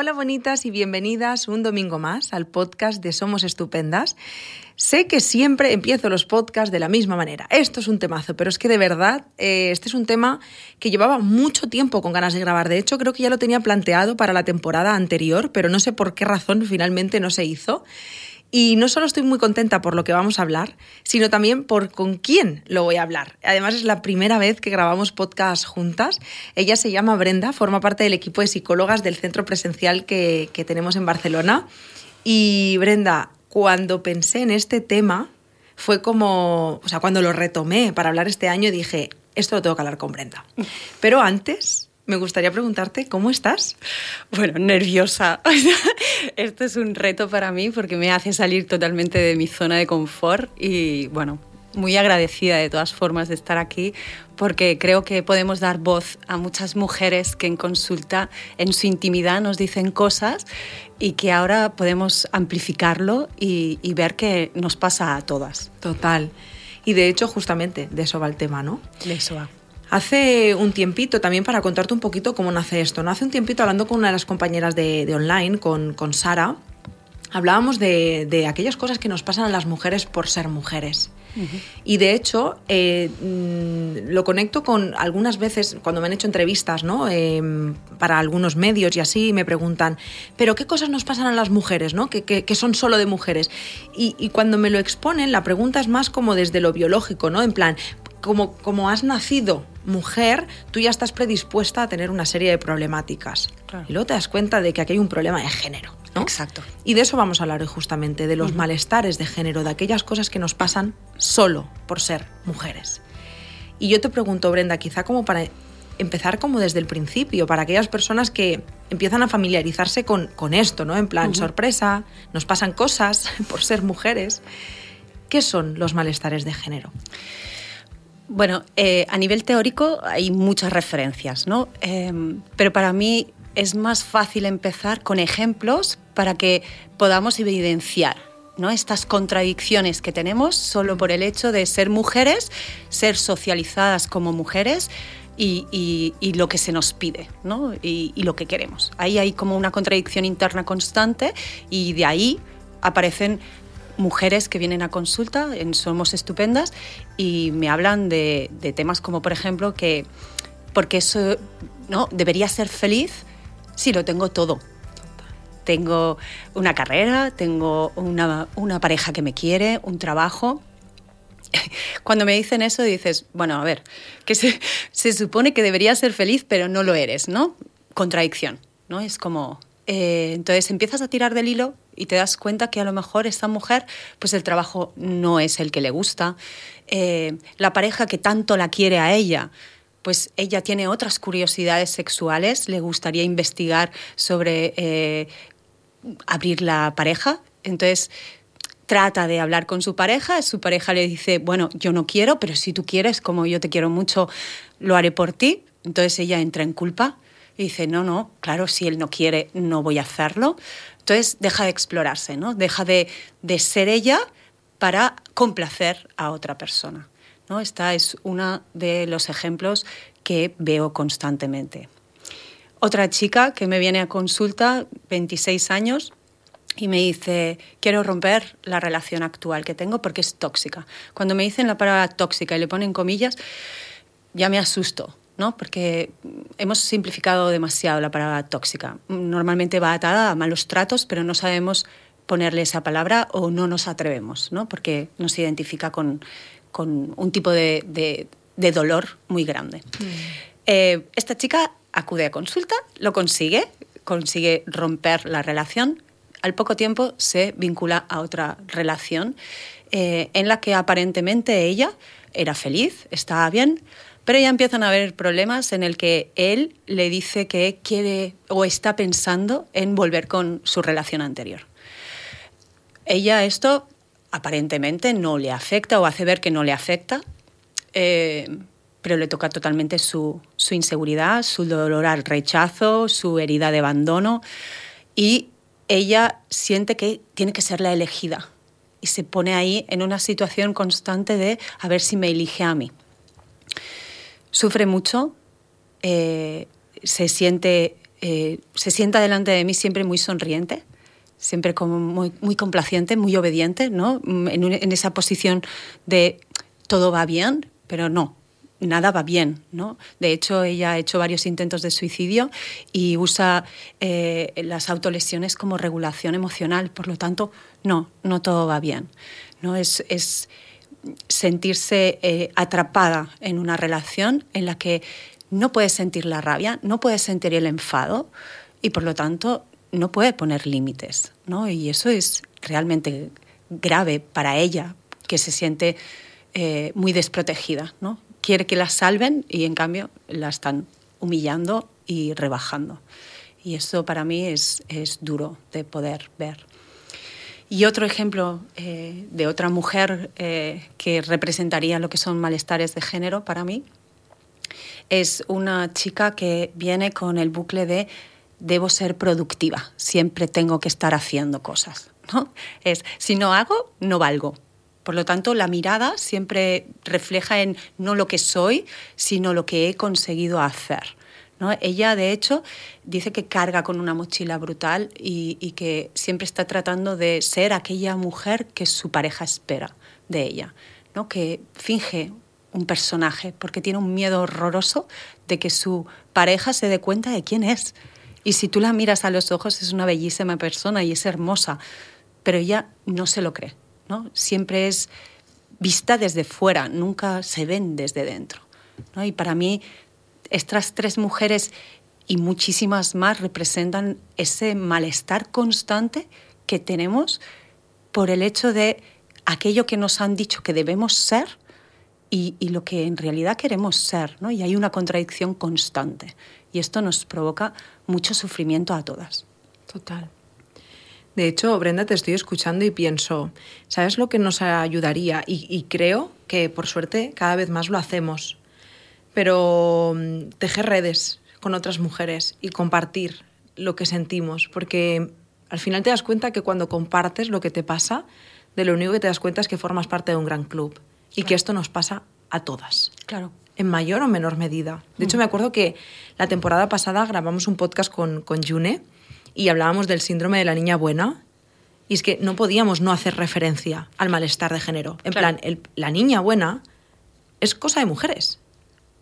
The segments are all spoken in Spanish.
Hola bonitas y bienvenidas un domingo más al podcast de Somos Estupendas. Sé que siempre empiezo los podcasts de la misma manera. Esto es un temazo, pero es que de verdad eh, este es un tema que llevaba mucho tiempo con ganas de grabar. De hecho, creo que ya lo tenía planteado para la temporada anterior, pero no sé por qué razón finalmente no se hizo. Y no solo estoy muy contenta por lo que vamos a hablar, sino también por con quién lo voy a hablar. Además es la primera vez que grabamos podcast juntas. Ella se llama Brenda, forma parte del equipo de psicólogas del centro presencial que, que tenemos en Barcelona. Y Brenda, cuando pensé en este tema, fue como, o sea, cuando lo retomé para hablar este año, dije, esto lo tengo que hablar con Brenda. Pero antes me gustaría preguntarte, ¿cómo estás? Bueno, nerviosa. Esto es un reto para mí porque me hace salir totalmente de mi zona de confort y bueno, muy agradecida de todas formas de estar aquí porque creo que podemos dar voz a muchas mujeres que en consulta, en su intimidad, nos dicen cosas y que ahora podemos amplificarlo y, y ver que nos pasa a todas. Total. Y de hecho, justamente de eso va el tema, ¿no? De eso va. Hace un tiempito, también para contarte un poquito cómo nace esto, ¿no? Hace un tiempito hablando con una de las compañeras de, de online, con, con Sara, hablábamos de, de, aquellas cosas que nos pasan a las mujeres por ser mujeres. Uh -huh. Y de hecho, eh, mm, lo conecto con algunas veces, cuando me han hecho entrevistas, ¿no? Eh, para algunos medios y así, me preguntan, ¿pero qué cosas nos pasan a las mujeres, ¿no? Que, que, que son solo de mujeres. Y, y, cuando me lo exponen, la pregunta es más como desde lo biológico, ¿no? En plan, como, como has nacido mujer, tú ya estás predispuesta a tener una serie de problemáticas. Claro. Y luego te das cuenta de que aquí hay un problema de género. ¿no? Exacto. Y de eso vamos a hablar hoy justamente, de los uh -huh. malestares de género, de aquellas cosas que nos pasan solo por ser mujeres. Y yo te pregunto, Brenda, quizá como para empezar como desde el principio, para aquellas personas que empiezan a familiarizarse con, con esto, ¿no? En plan, uh -huh. sorpresa, nos pasan cosas por ser mujeres. ¿Qué son los malestares de género? Bueno, eh, a nivel teórico hay muchas referencias, ¿no? Eh, pero para mí es más fácil empezar con ejemplos para que podamos evidenciar ¿no? estas contradicciones que tenemos solo por el hecho de ser mujeres, ser socializadas como mujeres y, y, lo que se nos pide ¿no? y lo que queremos. Ahí hay como una contradicción interna constante y de ahí aparecen mujeres que vienen a consulta en Somos Estupendas y me hablan de, de temas como, por ejemplo, que porque eso no debería ser feliz si lo tengo todo. Tengo una carrera, tengo una, una pareja que me quiere, un trabajo. Cuando me dicen eso dices, bueno, a ver, que se, se supone que debería ser feliz, pero no lo eres, ¿no? Contradicción, ¿no? Es como, eh, entonces empiezas a tirar del hilo y te das cuenta que a lo mejor esta mujer, pues el trabajo no es el que le gusta, eh, la pareja que tanto la quiere a ella, pues ella tiene otras curiosidades sexuales, le gustaría investigar sobre eh, abrir la pareja, entonces trata de hablar con su pareja, su pareja le dice, bueno, yo no quiero, pero si tú quieres, como yo te quiero mucho, lo haré por ti, entonces ella entra en culpa y dice, no, no, claro, si él no quiere, no voy a hacerlo. Entonces deja de explorarse, ¿no? Deja de, de ser ella para complacer a otra persona. ¿no? Esta es uno de los ejemplos que veo constantemente. Otra chica que me viene a consulta, 26 años, y me dice, quiero romper la relación actual que tengo porque es tóxica. Cuando me dicen la palabra tóxica y le ponen comillas, ya me asusto, ¿no? Porque hemos simplificado demasiado la palabra tóxica. Normalmente va atada a malos tratos, pero no sabemos ponerle esa palabra o no nos atrevemos, ¿no? Porque nos identifica con, con un tipo de, de, de dolor muy grande. Mm. Eh, esta chica acude a consulta, lo consigue, consigue romper la relación. Al poco tiempo se vincula a otra relación eh, en la que aparentemente ella era feliz, estaba bien, pero ya empiezan a haber problemas en el que él le dice que quiere o está pensando en volver con su relación anterior. Ella esto aparentemente no le afecta o hace ver que no le afecta, eh, pero le toca totalmente su, su, inseguridad, su dolor al rechazo, su herida de abandono y ella siente que tiene que ser la elegida y se pone ahí en una situación constante de a ver si me elige a mí sufre mucho, eh, se siente eh, se sienta delante de mí siempre muy sonriente, siempre como muy, complaciente, muy obediente, ¿no? En, esa posición de todo va bien, pero no, nada va bien, ¿no? De hecho, ella ha hecho varios intentos de suicidio y usa eh, las autolesiones como regulación emocional, por lo tanto, no, no todo va bien, ¿no? Es sentirse eh, atrapada en una relación en la que no puede sentir la rabia, no puede sentir el enfado y por lo tanto no puede poner límites, ¿no? Y eso es realmente grave para ella, que se siente eh, muy desprotegida, ¿no? Quiere que la salven y en cambio la están humillando y rebajando. Y eso para mí es, es duro de poder ver. Y otro ejemplo eh, de otra mujer eh, que representaría lo que son malestares de género para mí es una chica que viene con el bucle de debo ser productiva, siempre tengo que estar haciendo cosas. ¿no? Es, si no hago, no valgo. Por lo tanto, la mirada siempre refleja en no lo que soy, sino lo que he conseguido hacer. Ella, de hecho, dice que carga con una mochila brutal y, que siempre está tratando de ser aquella mujer que su pareja espera de ella, ¿no? que finge un personaje porque tiene un miedo horroroso de que su pareja se dé cuenta de quién es. Y si tú la miras a los ojos es una bellísima persona y es hermosa, pero ella no se lo cree. ¿no? Siempre es vista desde fuera, nunca se ven desde dentro. ¿no? Y para mí estas tres mujeres y muchísimas más representan ese malestar constante que tenemos por el hecho de aquello que nos han dicho que debemos ser y, lo que en realidad queremos ser, ¿no? Y hay una contradicción constante. Y esto nos provoca mucho sufrimiento a todas. Total. De hecho, Brenda, te estoy escuchando y pienso, ¿sabes lo que nos ayudaría? y creo que por suerte cada vez más lo hacemos pero mm, tejer redes con otras mujeres y compartir lo que sentimos, porque al final te das cuenta que cuando compartes lo que te pasa, de lo único que te das cuenta es que formas parte de un gran club y que esto nos pasa a todas. Claro. En mayor o menor medida. De hecho, mm. me acuerdo que la temporada pasada grabamos un podcast con, con June y hablábamos del síndrome de la niña buena. Y es que no podíamos no hacer referencia al malestar de género. En plan, la niña buena es cosa de mujeres.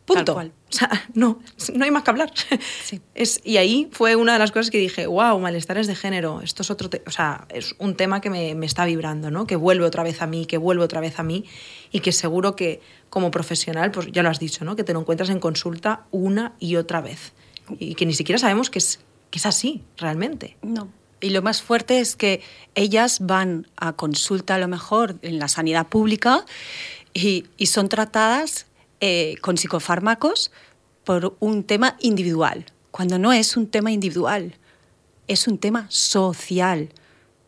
Punto. O sea, no, no hay más que hablar. Es, y ahí fue una de las cosas que dije, wow, malestares de género, esto es otro, o sea, es un tema que me, me, está vibrando, ¿no? Que vuelve otra vez a mí, que vuelve otra vez a mí y que seguro que como profesional, pues ya lo has dicho, ¿no? Que te lo encuentras en consulta una y otra vez y que ni siquiera sabemos que es, que es así, realmente. No. Y lo más fuerte es que ellas van a consulta a lo mejor en la sanidad pública y, y son tratadas eh, con psicofármacos por un tema individual, cuando no es un tema individual, es un tema social.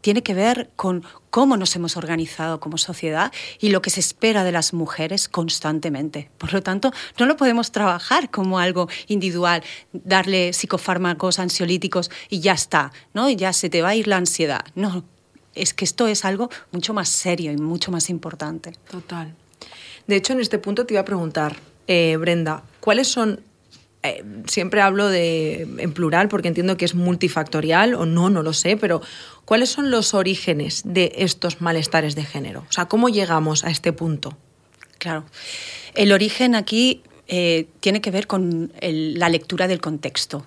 Tiene que ver con cómo nos hemos organizado como sociedad y lo que se espera de las mujeres constantemente. Por lo tanto, no lo podemos trabajar como algo individual, darle psicofármacos ansiolíticos y ya está, ¿no? Y ya se te va a ir la ansiedad. No, es que esto es algo mucho más serio y mucho más importante. Total. De hecho, en este punto te iba a preguntar, eh, Brenda, ¿cuáles son eh, siempre hablo de en plural porque entiendo que es multifactorial o no, no lo sé, pero ¿cuáles son los orígenes de estos malestares de género? O sea, ¿cómo llegamos a este punto? Claro. El origen aquí eh, tiene que ver con la lectura del contexto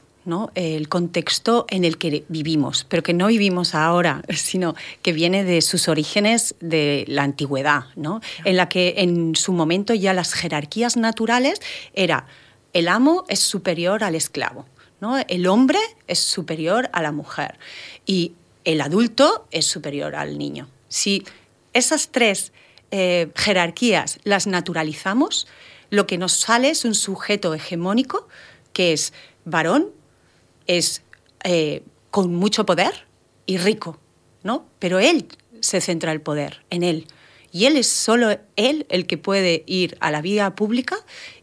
el contexto en el que vivimos, pero que no vivimos ahora, sino que viene de sus orígenes de la antigüedad, ¿no? en la que en su momento ya las jerarquías naturales era el amo es superior al esclavo, ¿no? el hombre es superior a la mujer y el adulto es superior al niño. Si esas tres eh, jerarquías las naturalizamos, lo que nos sale es un sujeto hegemónico que es varón es eh, con mucho poder y rico, ¿no? Pero él se centra el poder en él. Y él es solo él el que puede ir a la vía pública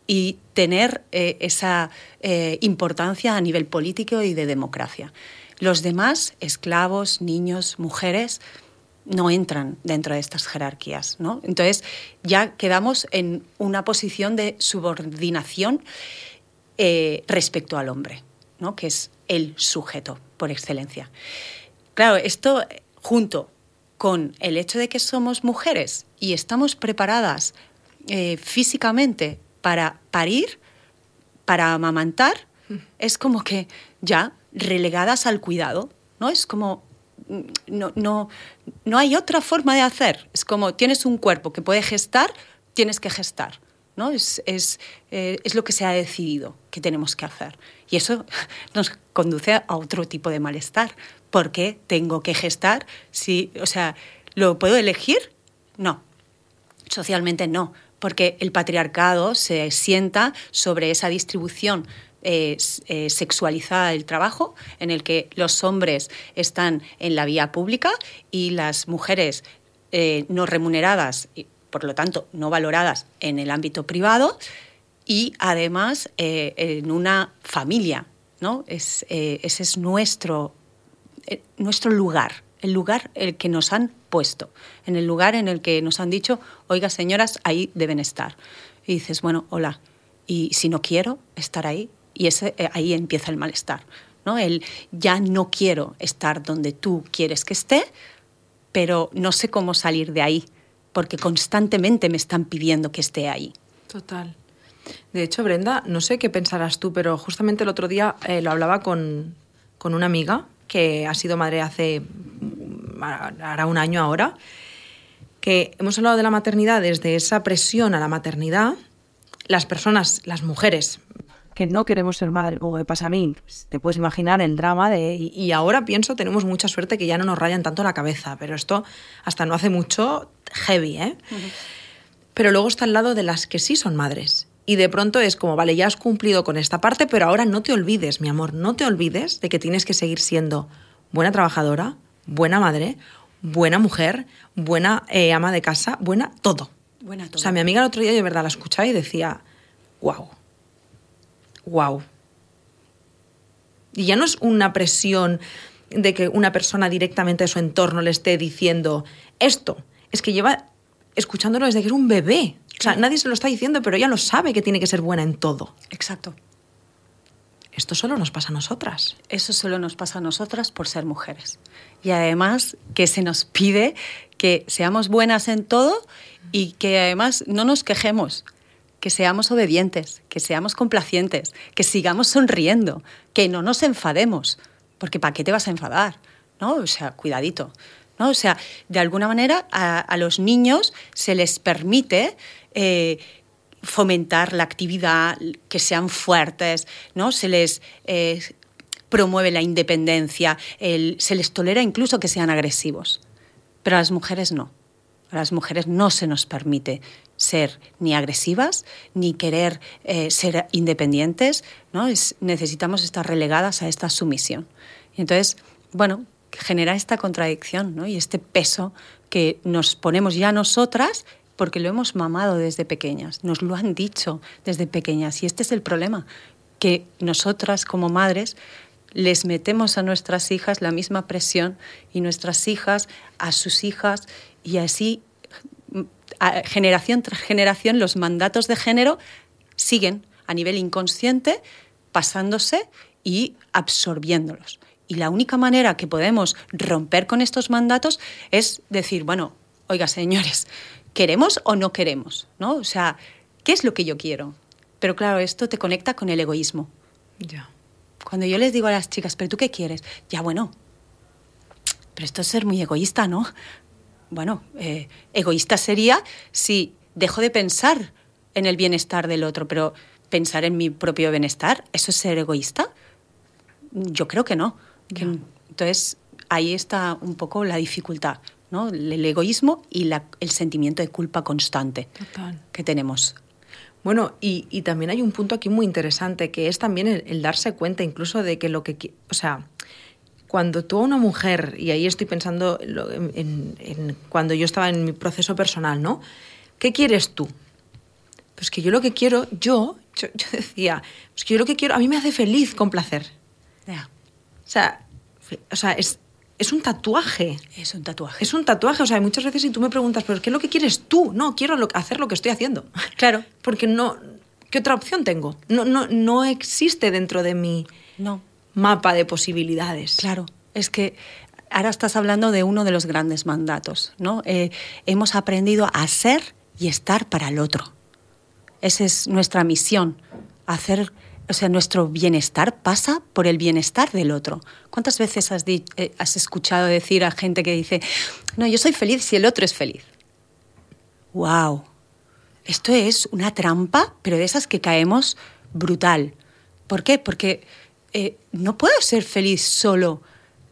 y tener eh, esa eh, importancia a nivel político y de democracia. Los demás, esclavos, niños, mujeres, no entran dentro de estas jerarquías. ¿no? Entonces ya quedamos en una posición de subordinación respecto al hombre, ¿no? que es el sujeto por excelencia. Claro, esto junto con el hecho de que somos mujeres y estamos preparadas eh, físicamente para parir, para amamantar, es como que ya relegadas al cuidado, ¿no? Es como mm, no, no, no hay otra forma de hacer. Es como tienes un cuerpo que puede gestar, tienes que gestar. ¿No? Es, es, eh, es, lo que se ha decidido que tenemos que hacer. Y eso nos conduce a otro tipo de malestar. ¿Por qué tengo que gestar? Si, o sea, ¿lo puedo elegir? No. Socialmente no, porque el patriarcado se sienta sobre esa distribución eh, eh, sexualizada del trabajo, en el que los hombres están en la vía pública y las mujeres no remuneradas, por lo tanto no valoradas en el ámbito privado, y además en una familia. ¿no? Es, ese es nuestro, nuestro lugar, el lugar el que nos han puesto, en el lugar en el que nos han dicho, oiga señoras, ahí deben estar. Y dices, bueno, hola, y si no quiero estar ahí, y ese, eh, ahí empieza el malestar. ¿no? El ya no quiero estar donde tú quieres que esté, pero no sé cómo salir de ahí, porque constantemente me están pidiendo que esté ahí. Total. De hecho, Brenda, no sé qué pensarás tú, pero justamente el otro día eh, lo hablaba con, con una amiga que ha sido madre hace hará un año ahora, que hemos hablado de la maternidad desde esa presión a la maternidad. Las personas, las mujeres, que no queremos ser madre, como me pasa a mí, pues, te puedes imaginar el drama de... Y, ahora pienso, tenemos mucha suerte que ya no nos rayan tanto la cabeza, pero esto hasta no hace mucho, heavy, ¿eh? Pero luego está al lado de las que sí son madres. Y de pronto es como, vale, ya has cumplido con esta parte, pero ahora no te olvides, mi amor, no te olvides de que tienes que seguir siendo buena trabajadora, buena madre, buena mujer, buena eh, ama de casa, buena todo. Buena todo. O sea, mi amiga el otro día de verdad la escuchaba y decía, wow, wow. Y ya no es una presión de que una persona directamente de su entorno le esté diciendo esto, es que lleva escuchándolo desde que es un bebé. O sea, nadie se lo está diciendo, pero ella lo sabe que tiene que ser buena en todo. Exacto. Esto solo nos pasa a nosotras. Eso solo nos pasa a nosotras por ser mujeres. Y además que se nos pide que seamos buenas en todo y que además no nos quejemos que seamos obedientes, que seamos complacientes, que sigamos sonriendo, que no nos enfademos, porque ¿para qué te vas a enfadar? ¿No? O sea, cuidadito. ¿no? O sea, de alguna manera a, los niños se les permite eh, fomentar la actividad, que sean fuertes, ¿no? Se les eh, promueve la independencia, se les tolera incluso que sean agresivos. Pero a las mujeres no. A las mujeres no se nos permite ser ni agresivas ni querer eh, ser independientes, ¿no? Es, necesitamos estar relegadas a esta sumisión. Y entonces, bueno, genera esta contradicción ¿no? y este peso que nos ponemos ya nosotras porque lo hemos mamado desde pequeñas, nos lo han dicho desde pequeñas y este es el problema, que nosotras como madres les metemos a nuestras hijas la misma presión y nuestras hijas a sus hijas y así generación tras generación los mandatos de género siguen a nivel inconsciente pasándose y absorbiéndolos. Y la única manera que podemos romper con estos mandatos es decir, bueno, oiga, señores, ¿queremos o no queremos? ¿No? O sea, ¿qué es lo que yo quiero? Pero claro, esto te conecta con el egoísmo. Ya. Cuando yo les digo a las chicas, ¿pero tú qué quieres? Ya, bueno, pero esto es ser muy egoísta, ¿no? Bueno, eh, egoísta sería si dejo de pensar en el bienestar del otro, pero pensar en mi propio bienestar, ¿eso es ser egoísta? Yo creo que no. entonces, ahí está un poco la dificultad, ¿no? El egoísmo y el sentimiento de culpa constante que tenemos. Bueno, y, también hay un punto aquí muy interesante, que es también el, el darse cuenta incluso de que lo que... O sea, cuando tú a una mujer, y ahí estoy pensando en, cuando yo estaba en mi proceso personal, ¿no? ¿Qué quieres tú? Pues que yo lo que quiero, yo, yo, decía, pues que yo lo que quiero, a mí me hace feliz con placer. O sea, o sea es, es un tatuaje. Es un tatuaje. Es un tatuaje. O sea, muchas veces si tú me preguntas, ¿pero qué es lo que quieres tú? No, quiero hacer lo que estoy haciendo. Claro. Porque no. ¿Qué otra opción tengo? No, no, no existe dentro de mí. No mapa de posibilidades. Claro, es que ahora estás hablando de uno de los grandes mandatos, ¿no? Eh, hemos aprendido a ser y estar para el otro. Esa es nuestra misión, hacer, o sea, nuestro bienestar pasa por el bienestar del otro. ¿Cuántas veces has, eh, has escuchado decir a gente que dice, no, yo soy feliz si el otro es feliz? ¡Wow! Esto es una trampa, pero de esas que caemos brutal. ¿Por qué? Porque eh, no puedo ser feliz solo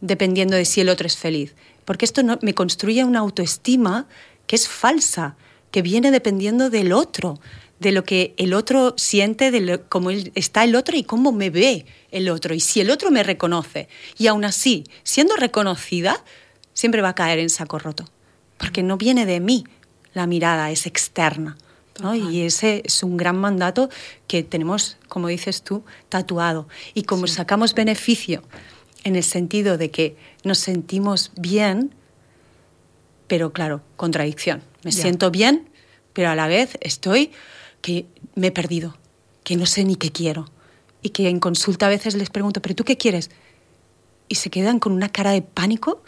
dependiendo de si el otro es feliz, porque esto me construye una autoestima que es falsa, que viene dependiendo del otro, de lo que el otro siente, de cómo está el otro y cómo me ve el otro, y si el otro me reconoce. Y aún así, siendo reconocida, siempre va a caer en saco roto, porque no viene de mí, la mirada es externa. Y ese es un gran mandato que tenemos, como dices tú, tatuado. Y como sacamos beneficio en el sentido de que nos sentimos bien, pero claro, contradicción. Me siento bien, pero a la vez estoy que me he perdido, que no sé ni qué quiero. Y que en consulta a veces les pregunto, ¿pero tú qué quieres? Y se quedan con una cara de pánico.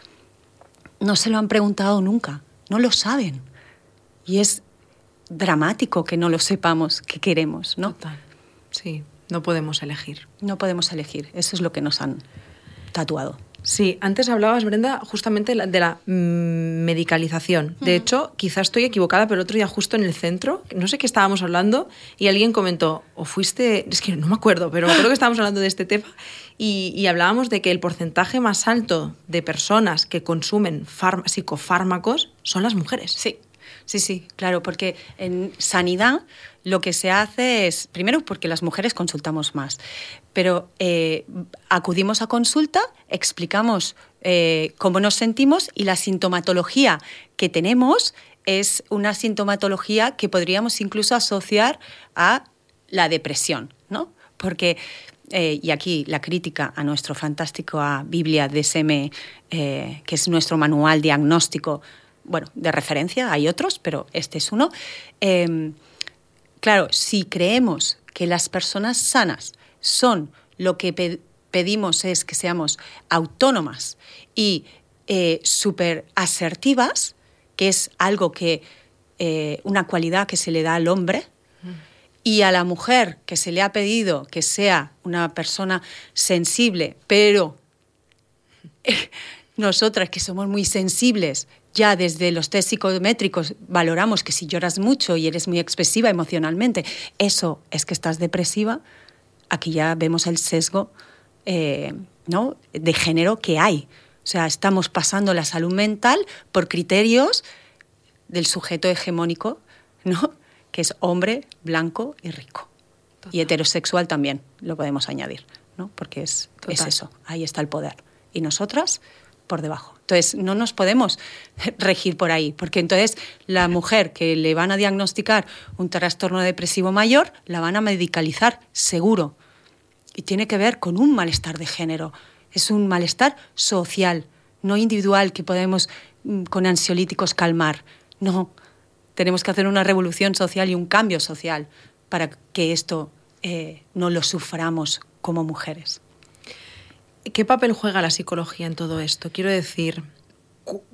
No se lo han preguntado nunca, no lo saben. Y es dramático que no lo sepamos qué queremos, ¿no? Total. Sí, no podemos elegir. No podemos elegir, eso es lo que nos han tatuado. Sí, antes hablabas, Brenda, justamente de la mm, medicalización. De hecho, quizás estoy equivocada, pero el otro día justo en el centro, no sé qué estábamos hablando, y alguien comentó, o fuiste, es que no me acuerdo, pero creo que estábamos hablando de este tema, y, y hablábamos de que el porcentaje más alto de personas que consumen psicofármacos son las mujeres. Sí. Sí, sí, claro, porque en sanidad lo que se hace es, primero porque las mujeres consultamos más, pero eh, acudimos a consulta, explicamos eh, cómo nos sentimos y la sintomatología que tenemos es una sintomatología que podríamos incluso asociar a la depresión, ¿no? Porque eh, y aquí la crítica a nuestro fantástico a Biblia DSM, que es nuestro manual diagnóstico bueno, de referencia, hay otros, pero este es uno. Em, claro, si creemos que las personas sanas son lo que pedimos es que seamos autónomas y eh, súper asertivas, que es algo que, eh, una cualidad que se le da al hombre, y a la mujer que se le ha pedido que sea una persona sensible, pero nosotras que somos muy sensibles ya desde los test psicométricos valoramos que si lloras mucho y eres muy expresiva emocionalmente, eso es que estás depresiva, aquí ya vemos el sesgo eh, ¿no? de género que hay. O sea, estamos pasando la salud mental por criterios del sujeto hegemónico, ¿no? que es hombre, blanco y rico. Y heterosexual también, lo podemos añadir, ¿no? porque es, es eso, ahí está el poder. Y nosotras por debajo. Entonces, no nos podemos regir por ahí, porque entonces la mujer que le van a diagnosticar un trastorno depresivo mayor, la van a medicalizar seguro. Y tiene que ver con un malestar de género. Es un malestar social, no individual que podemos mm, con ansiolíticos calmar. No, tenemos que hacer una revolución social y un cambio social para que esto eh, no lo suframos como mujeres. ¿Qué papel juega la psicología en todo esto? Quiero decir,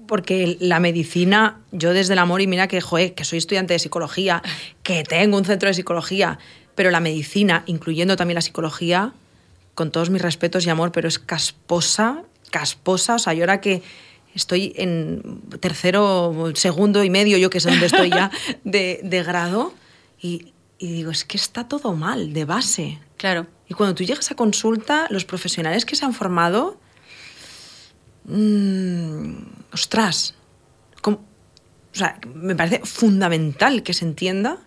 porque la medicina, yo desde el amor y mira que, que soy estudiante de psicología, que tengo un centro de psicología, pero la medicina, incluyendo también la psicología, con todos mis respetos y amor, pero es casposa, casposa, o sea, yo ahora que estoy en tercero, segundo y medio, yo que sé dónde estoy ya, de, de grado, y, y digo, es que está todo mal, de base. Claro. Y cuando tú llegas a consulta, los profesionales que se han formado, mmm, ostras, o sea, me parece fundamental que se entienda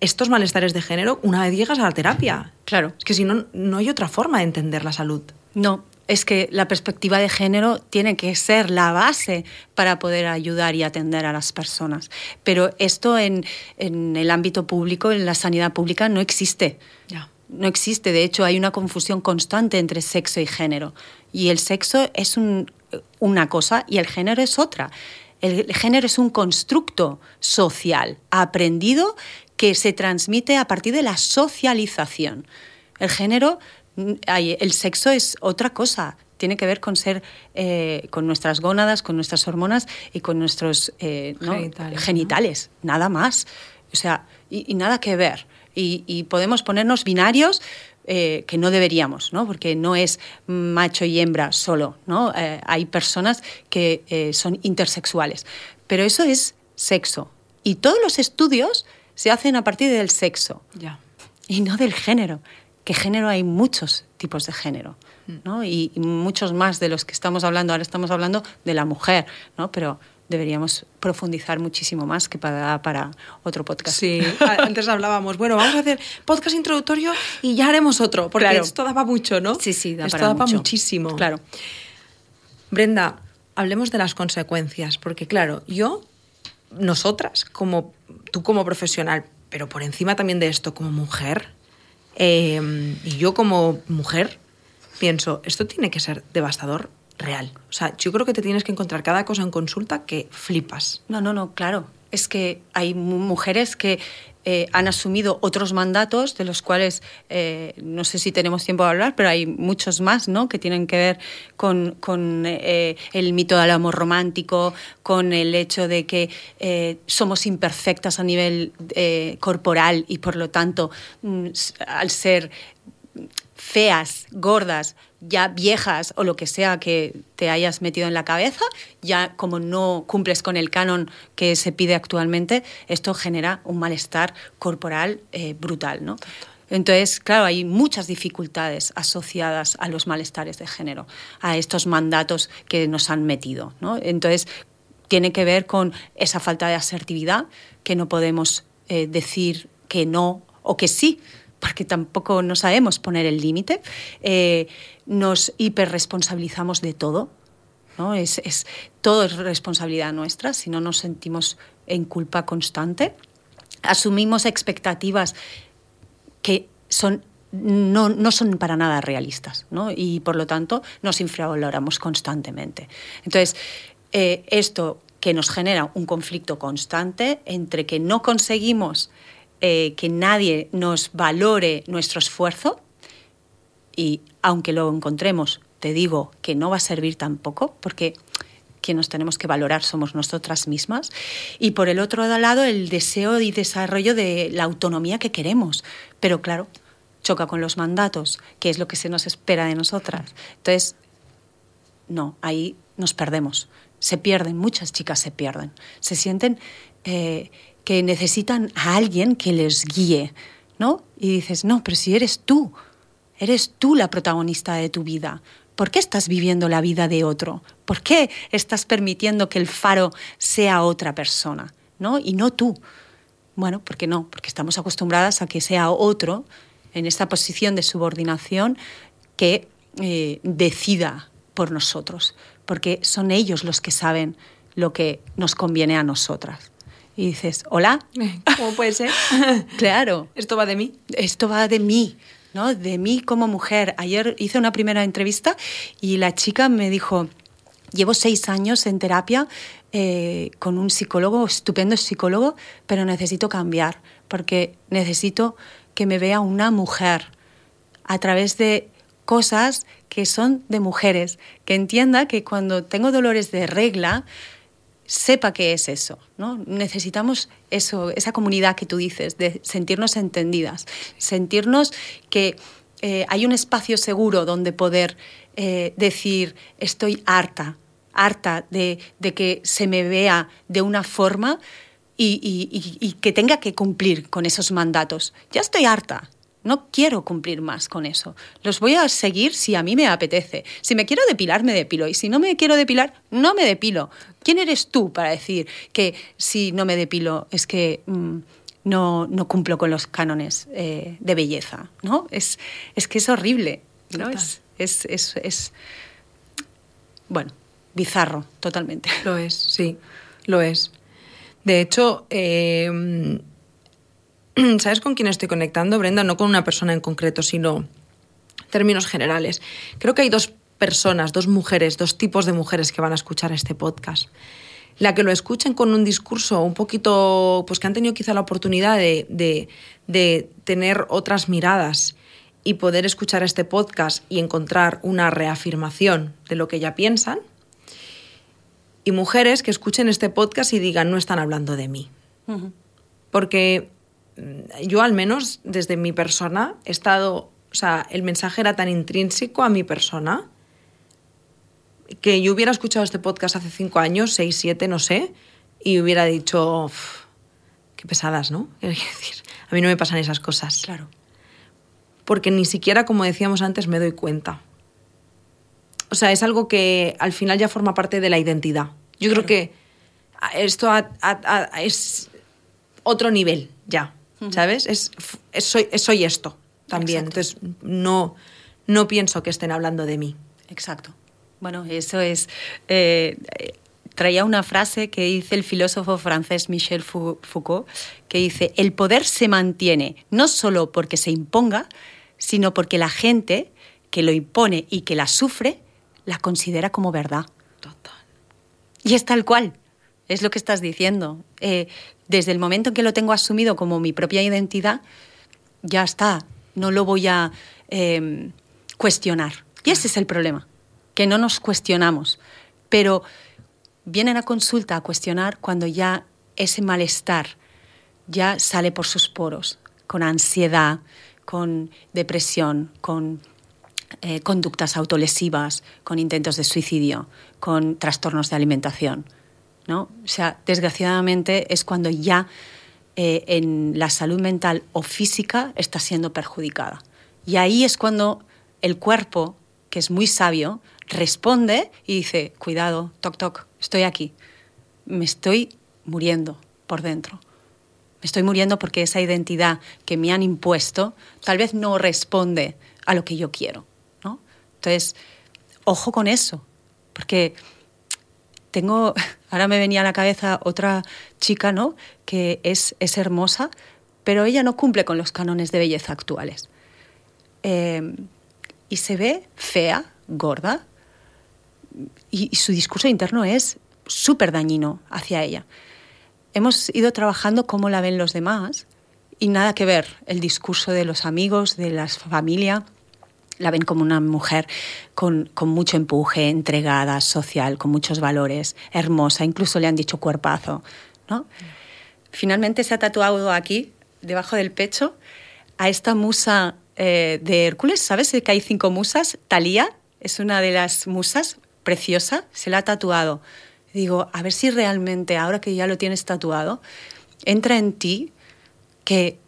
estos malestares de género una vez llegas a la terapia. Claro. Es que si no, no hay otra forma de entender la salud. No, es que la perspectiva de género tiene que ser la base para poder ayudar y atender a las personas. Pero esto en, en el ámbito público, en la sanidad pública, no existe. Ya no existe. De hecho, hay una confusión constante entre sexo y género. Y el sexo es una cosa y el género es otra. El género es un constructo social aprendido que se transmite a partir de la socialización. El género el sexo es otra cosa. Tiene que ver con ser, eh, con nuestras gónadas, con nuestras hormonas y con nuestros eh, genitales, nada más. O sea, y, nada que ver. Y, podemos ponernos binarios eh, que no deberíamos, ¿no? Porque no es macho y hembra solo, ¿no? hay personas que son intersexuales. Pero eso es sexo. Y todos los estudios se hacen a partir del sexo. Ya. Y no del género que género hay muchos tipos de género, ¿no? Y, muchos más de los que estamos hablando, ahora estamos hablando de la mujer, ¿no? Pero deberíamos profundizar muchísimo más que para, para otro podcast. Sí, antes hablábamos, bueno, vamos a hacer podcast introductorio y ya haremos otro, porque esto daba mucho, ¿no? Sí, sí, da esto daba muchísimo. Claro. Brenda, hablemos de las consecuencias, porque claro, yo, nosotras, como tú como profesional, pero por encima también de esto como mujer, Em, y yo como mujer pienso, esto tiene que ser devastador real. O sea, yo creo que te tienes que encontrar cada cosa en consulta que flipas. No, no, no, claro. Es que hay mujeres que eh, han asumido otros mandatos, de los cuales eh, no sé si tenemos tiempo de hablar, pero hay muchos más ¿no? que tienen que ver con, con eh, el mito del amor romántico, con el hecho de que somos imperfectas a nivel corporal y por lo tanto, mm, al ser feas, gordas, ya viejas o lo que sea que te hayas metido en la cabeza, ya como no cumples con el canon que se pide actualmente, esto genera un malestar corporal eh, brutal, ¿no? Entonces, claro, hay muchas dificultades asociadas a los malestares de género, a estos mandatos que nos han metido, ¿no? Entonces, tiene que ver con esa falta de asertividad, que no podemos eh, decir que no o que sí, porque tampoco no sabemos poner el límite, eh, nos hiperresponsabilizamos de todo. ¿no? Es, es, todo es responsabilidad nuestra, si no nos sentimos en culpa constante. Asumimos expectativas que son, no, no son para nada realistas ¿no? y por lo tanto nos infravaloramos constantemente. Entonces, eh, esto que nos genera un conflicto constante entre que no conseguimos eh, que nadie nos valore nuestro esfuerzo y aunque lo encontremos, te digo que no va a servir tampoco porque quien nos tenemos que valorar somos nosotras mismas. Y por el otro lado, el deseo y desarrollo de la autonomía que queremos. Pero claro, choca con los mandatos, que es lo que se nos espera de nosotras. Entonces, no, ahí nos perdemos. Se pierden, muchas chicas se pierden. Se sienten eh, que necesitan a alguien que les guíe, ¿no? Y dices, no, pero si eres tú, eres tú la protagonista de tu vida. ¿Por qué estás viviendo la vida de otro? ¿Por qué estás permitiendo que el faro sea otra persona, ¿no? Y no tú. Bueno, ¿por qué no? Porque estamos acostumbradas a que sea otro en esta posición de subordinación que eh, decida por nosotros, porque son ellos los que saben lo que nos conviene a nosotras y dices, hola. ¿Cómo puede ser? claro. ¿Esto va de mí? Esto va de mí, ¿no? De mí como mujer. Ayer hice una primera entrevista y la chica me dijo, llevo seis años en terapia eh, con un psicólogo, estupendo psicólogo, pero necesito cambiar porque necesito que me vea una mujer a través de cosas que son de mujeres, que entienda que cuando tengo dolores de regla, sepa qué es eso. ¿no? Necesitamos eso, esa comunidad que tú dices, de sentirnos entendidas, sentirnos que eh, hay un espacio seguro donde poder eh, decir estoy harta, harta de, que se me vea de una forma y que tenga que cumplir con esos mandatos. Ya estoy harta, no quiero cumplir más con eso. Los voy a seguir si a mí me apetece. Si me quiero depilar, me depilo. Y si no me quiero depilar, no me depilo. ¿Quién eres tú para decir que si no me depilo es que mm, no, no, cumplo con los cánones eh, de belleza? ¿no? Es, es que es horrible. ¿no? Es, es, es, es, bueno, bizarro, totalmente. Lo es, sí, lo es. De hecho, eh, ¿Sabes con quién estoy conectando, Brenda? No con una persona en concreto, sino términos generales. Creo que hay dos personas, dos mujeres, dos tipos de mujeres que van a escuchar este podcast. La que lo escuchen con un discurso un poquito, pues que han tenido quizá la oportunidad de, de, tener otras miradas y poder escuchar este podcast y encontrar una reafirmación de lo que ya piensan. Y mujeres que escuchen este podcast y digan, no están hablando de mí. Porque yo al menos desde mi persona he estado, o sea, el mensaje era tan intrínseco a mi persona que yo hubiera escuchado este podcast hace cinco años, seis, siete, no sé, y hubiera dicho, qué pesadas, ¿no? Decir, a mí no me pasan esas cosas. Claro porque ni siquiera, como decíamos antes, me doy cuenta. O sea, es algo que al final ya forma parte de la identidad. Yo creo que esto es otro nivel ya, ¿sabes? Es, soy, soy, esto también. Entonces, no, no pienso que estén hablando de mí. Exacto. Bueno, eso es... Eh, traía una frase que dice el filósofo francés Michel Foucault, que dice, el poder se mantiene no solo porque se imponga, sino porque la gente que lo impone y que la sufre la considera como verdad. Total. Y es tal cual, es lo que estás diciendo. Eh, desde el momento en que lo tengo asumido como mi propia identidad, ya está, no lo voy a em, cuestionar. Y ese es el problema, que no nos cuestionamos. Pero vienen a consulta a cuestionar cuando ya ese malestar ya sale por sus poros, con ansiedad, con depresión, con eh, conductas autolesivas, con intentos de suicidio, con trastornos de alimentación. ¿No? O sea, desgraciadamente es cuando ya eh, en la salud mental o física está siendo perjudicada. Y ahí es cuando el cuerpo, que es muy sabio, responde y dice, cuidado, toc, toc, estoy aquí, me estoy muriendo por dentro estoy muriendo porque esa identidad que me han impuesto tal vez no responde a lo que yo quiero. ¿no? Entonces, ojo con eso, porque tengo, ahora me venía a la cabeza otra chica, ¿no? Que es, es hermosa, pero ella no cumple con los cánones de belleza actuales. Eh, y se ve fea, gorda, y su discurso interno es súper dañino hacia ella hemos ido trabajando cómo la ven los demás y nada que ver el discurso de los amigos, de la familia. La ven como una mujer con, mucho empuje, entregada, social, con muchos valores, hermosa, incluso le han dicho cuerpazo. ¿no? Finalmente se ha tatuado aquí, debajo del pecho, a esta musa eh, de Hércules. ¿Sabes que hay cinco musas? Talía es una de las musas, preciosa, se la ha tatuado digo, a ver si realmente, ahora que ya lo tienes tatuado, entra en ti que,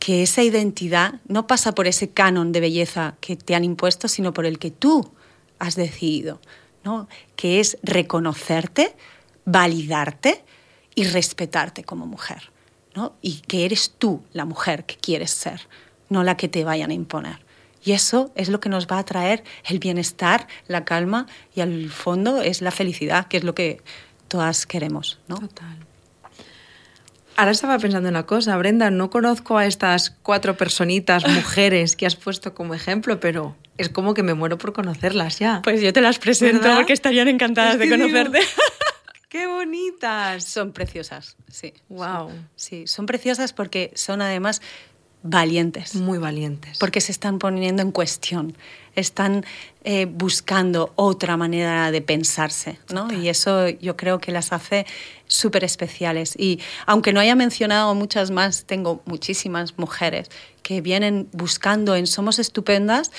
que esa identidad no pasa por ese canon de belleza que te han impuesto, sino por el que tú has decidido, ¿no? que es reconocerte, validarte y respetarte como mujer. ¿no? Y que eres tú la mujer que quieres ser, no la que te vayan a imponer. Y eso es lo que nos va a traer el bienestar, la calma y al fondo es la felicidad, que es lo que todas queremos. ¿no? Total. Ahora estaba pensando una cosa, Brenda, no conozco a estas cuatro personitas, mujeres que has puesto como ejemplo, pero es como que me muero por conocerlas ya. Pues yo te las presento porque estarían encantadas de conocerte. ¡Qué bonitas! Son preciosas, sí. Wow. Sí, son preciosas porque son además valientes. Muy valientes. Porque se están poniendo en cuestión, están eh, buscando otra manera de pensarse, ¿no? Y eso yo creo que las hace súper especiales. Y aunque no haya mencionado muchas más, tengo muchísimas mujeres que vienen buscando en Somos Estupendas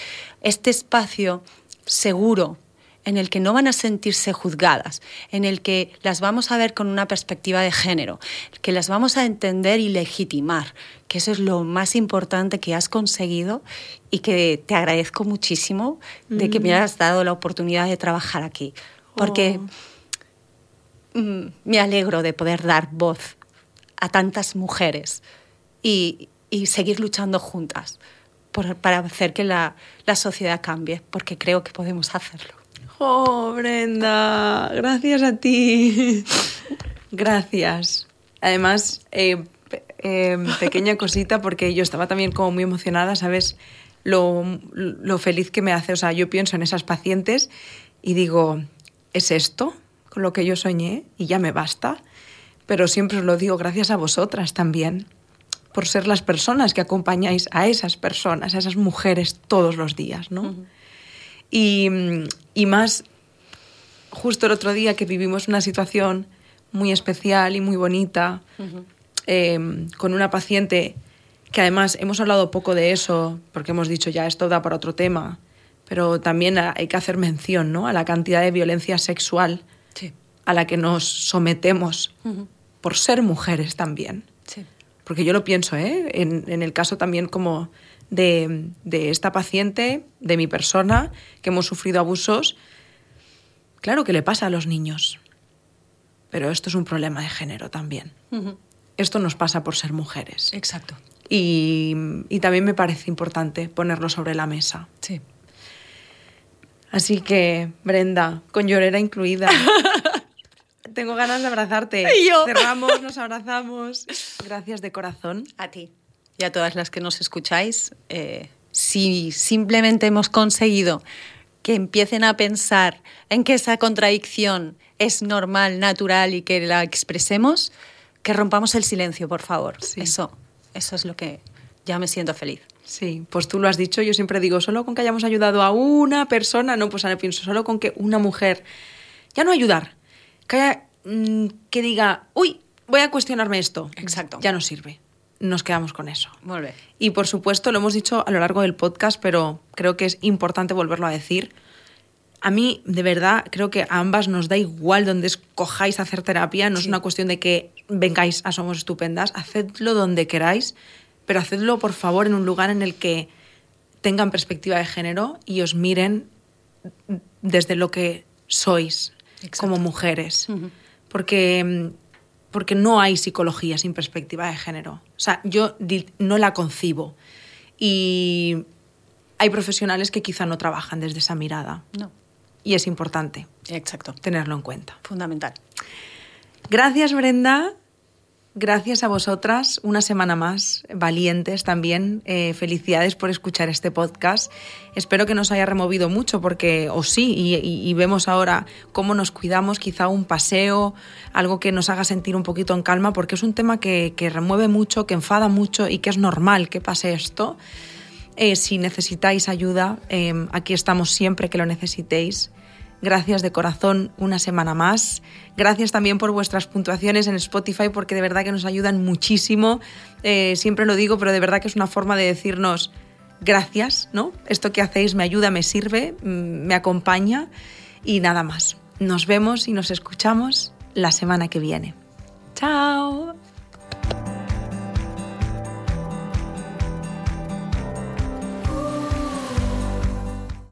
este espacio seguro en el que no van a sentirse juzgadas, en el que las vamos a ver con una perspectiva de género, que las vamos a entender y legitimar, que eso es lo más importante que has conseguido y que te agradezco muchísimo de que me mm. hayas dado la oportunidad de trabajar aquí, porque oh. mm, me alegro de poder dar voz a tantas mujeres y, seguir luchando juntas para hacer que la sociedad cambie, porque creo que podemos hacerlo. Oh, Brenda, gracias a ti. Gracias. Además, eh, eh, pequeña cosita, porque yo estaba también como muy emocionada, ¿sabes? Lo, lo, feliz que me hace. O sea, yo pienso en esas pacientes y digo, ¿es esto con lo que yo soñé? Y ya me basta. Pero siempre os lo digo, gracias a vosotras también. por ser las personas que acompañáis a esas personas, a esas mujeres todos los días, ¿no? Y, y más justo el otro día que vivimos una situación muy especial y muy bonita eh, con una paciente que además hemos hablado poco de eso porque hemos dicho ya esto da para otro tema, pero también hay que hacer mención ¿no? a la cantidad de violencia sexual Sí. a la que nos sometemos por ser mujeres también. Sí. Porque yo lo pienso, ¿eh? en, en el caso también como de, de esta paciente, de mi persona, que hemos sufrido abusos, claro que le pasa a los niños, pero esto es un problema de género también. Esto nos pasa por ser mujeres. Exacto. Y, y también me parece importante ponerlo sobre la mesa. Sí. Así que, Brenda, con llorera incluida. Tengo ganas de abrazarte. Y yo. Cerramos, nos abrazamos. Gracias de corazón. A ti. Y a todas las que nos escucháis, eh, si simplemente hemos conseguido que empiecen a pensar en que esa contradicción es normal, natural y que la expresemos, que rompamos el silencio, por favor. Sí. Eso, eso es lo que ya me siento feliz. Sí, pues tú lo has dicho, yo siempre digo, solo con que hayamos ayudado a una persona, no, pues ahora pienso, solo con que una mujer, ya no ayudar, que, haya, mm, que diga, uy, voy a cuestionarme esto. Exacto. Ya no sirve. Nos quedamos con eso. Muy bien. Y por supuesto, lo hemos dicho a lo largo del podcast, pero creo que es importante volverlo a decir. A mí, de verdad, creo que a ambas nos da igual donde escojáis hacer terapia. No es una cuestión de que vengáis a Somos Estupendas. Hacedlo donde queráis, pero hacedlo, por favor, en un lugar en el que tengan perspectiva de género y os miren desde lo que sois Exacto. como mujeres. Ujú. Porque, mm, porque no hay psicología sin perspectiva de género. O sea, yo no la concibo. Y hay profesionales que quizá no trabajan desde esa mirada. No. Y es importante Exacto. tenerlo en cuenta. Fundamental. Gracias, Brenda. Gracias a vosotras, una semana más, valientes también. Eh, felicidades por escuchar este podcast. Espero que nos haya removido mucho, porque, o sí, y, vemos ahora cómo nos cuidamos, quizá un paseo, algo que nos haga sentir un poquito en calma, porque es un tema que, que remueve mucho, que enfada mucho y que es normal que pase esto. Eh, si necesitáis ayuda, eh, aquí estamos siempre que lo necesitéis. Gracias de corazón una semana más. Gracias también por vuestras puntuaciones en Spotify porque de verdad que nos ayudan muchísimo. Eh, siempre lo digo, pero de verdad que es una forma de decirnos gracias, ¿no? Esto que hacéis me ayuda, me sirve, mm, me acompaña y nada más. Nos vemos y nos escuchamos la semana que viene. Chao.